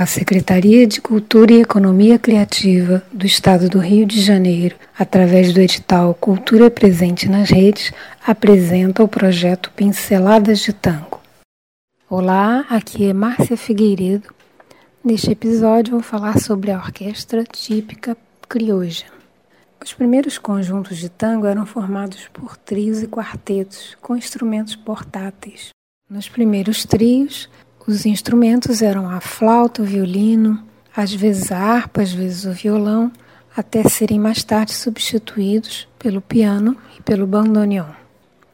A Secretaria de Cultura e Economia Criativa do Estado do Rio de Janeiro, através do edital Cultura Presente nas Redes, apresenta o projeto Pinceladas de Tango. Olá, aqui é Márcia Figueiredo. Neste episódio vou falar sobre a orquestra típica crioja. Os primeiros conjuntos de tango eram formados por trios e quartetos com instrumentos portáteis. Nos primeiros trios, os instrumentos eram a flauta, o violino, às vezes a harpa, às vezes o violão, até serem mais tarde substituídos pelo piano e pelo bandoneon.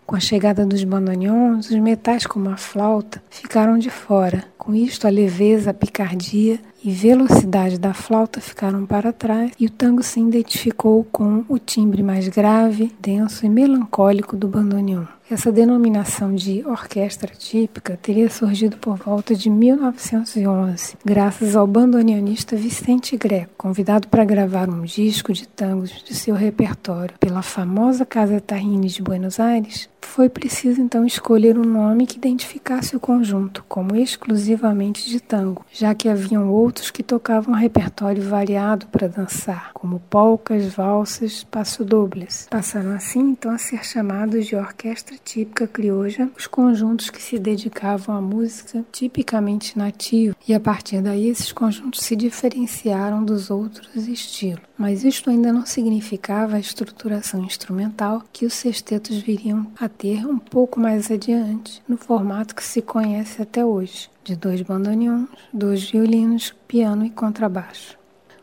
Com a chegada dos bandoneons, os metais como a flauta ficaram de fora. Com isto, a leveza, a picardia e velocidade da flauta ficaram para trás e o tango se identificou com o timbre mais grave, denso e melancólico do bandoneon. Essa denominação de orquestra típica teria surgido por volta de 1911, graças ao bandoneonista Vicente Greco, convidado para gravar um disco de tangos de seu repertório pela famosa Casa Tarrini de Buenos Aires. Foi preciso então escolher um nome que identificasse o conjunto como exclusivamente de tango, já que haviam outros que tocavam um repertório variado para dançar, como polcas, valsas, passo-dobles. Passaram assim então a ser chamados de orquestra típica crioja, os conjuntos que se dedicavam à música tipicamente nativa, e a partir daí esses conjuntos se diferenciaram dos outros estilos. Mas isto ainda não significava a estruturação instrumental que os sextetos viriam a ter um pouco mais adiante, no formato que se conhece até hoje, de dois bandoneons, dois violinos, piano e contrabaixo.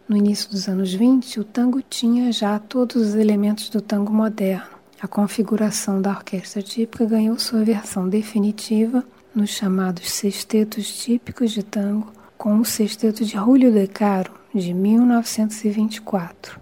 No início dos anos 20, o tango tinha já todos os elementos do tango moderno a configuração da orquestra típica ganhou sua versão definitiva nos chamados sextetos típicos de tango, com o sexteto de Julio de Caro, de 1924.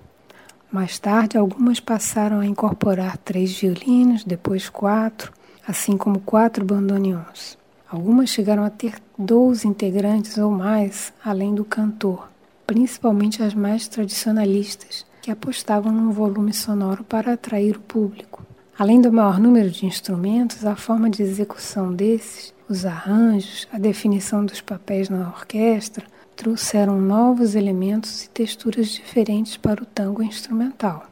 Mais tarde, algumas passaram a incorporar três violinos, depois quatro, assim como quatro bandoneons. Algumas chegaram a ter 12 integrantes ou mais, além do cantor, principalmente as mais tradicionalistas, que apostavam num volume sonoro para atrair o público. Além do maior número de instrumentos, a forma de execução desses, os arranjos, a definição dos papéis na orquestra, trouxeram novos elementos e texturas diferentes para o tango instrumental.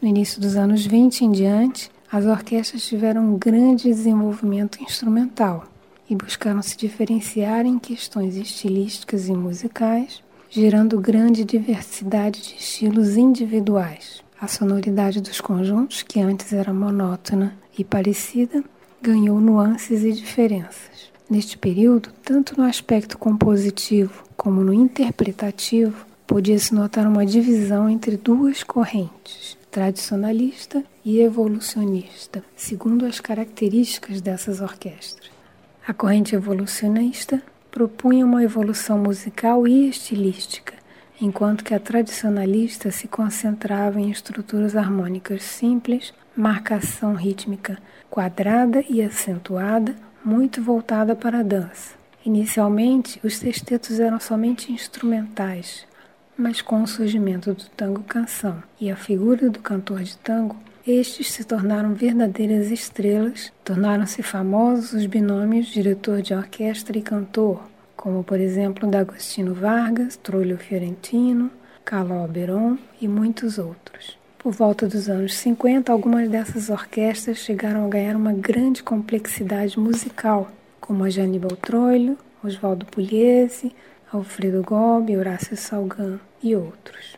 No início dos anos 20 em diante, as orquestras tiveram um grande desenvolvimento instrumental e buscaram se diferenciar em questões estilísticas e musicais, gerando grande diversidade de estilos individuais. A sonoridade dos conjuntos, que antes era monótona e parecida, ganhou nuances e diferenças. Neste período, tanto no aspecto compositivo como no interpretativo, podia-se notar uma divisão entre duas correntes, tradicionalista e evolucionista, segundo as características dessas orquestras. A corrente evolucionista propunha uma evolução musical e estilística, enquanto que a tradicionalista se concentrava em estruturas harmônicas simples, marcação rítmica quadrada e acentuada, muito voltada para a dança. Inicialmente, os sextetos eram somente instrumentais, mas com o surgimento do tango canção e a figura do cantor de tango, estes se tornaram verdadeiras estrelas, tornaram-se famosos os binômios diretor de orquestra e cantor, como por exemplo D'Agostino Vargas, Trullo Fiorentino, Caló Beron e muitos outros. Por volta dos anos 50, algumas dessas orquestras chegaram a ganhar uma grande complexidade musical, como a de Aníbal Troilo, Oswaldo Pugliese, Alfredo Gobi, Horácio Salgan e outros.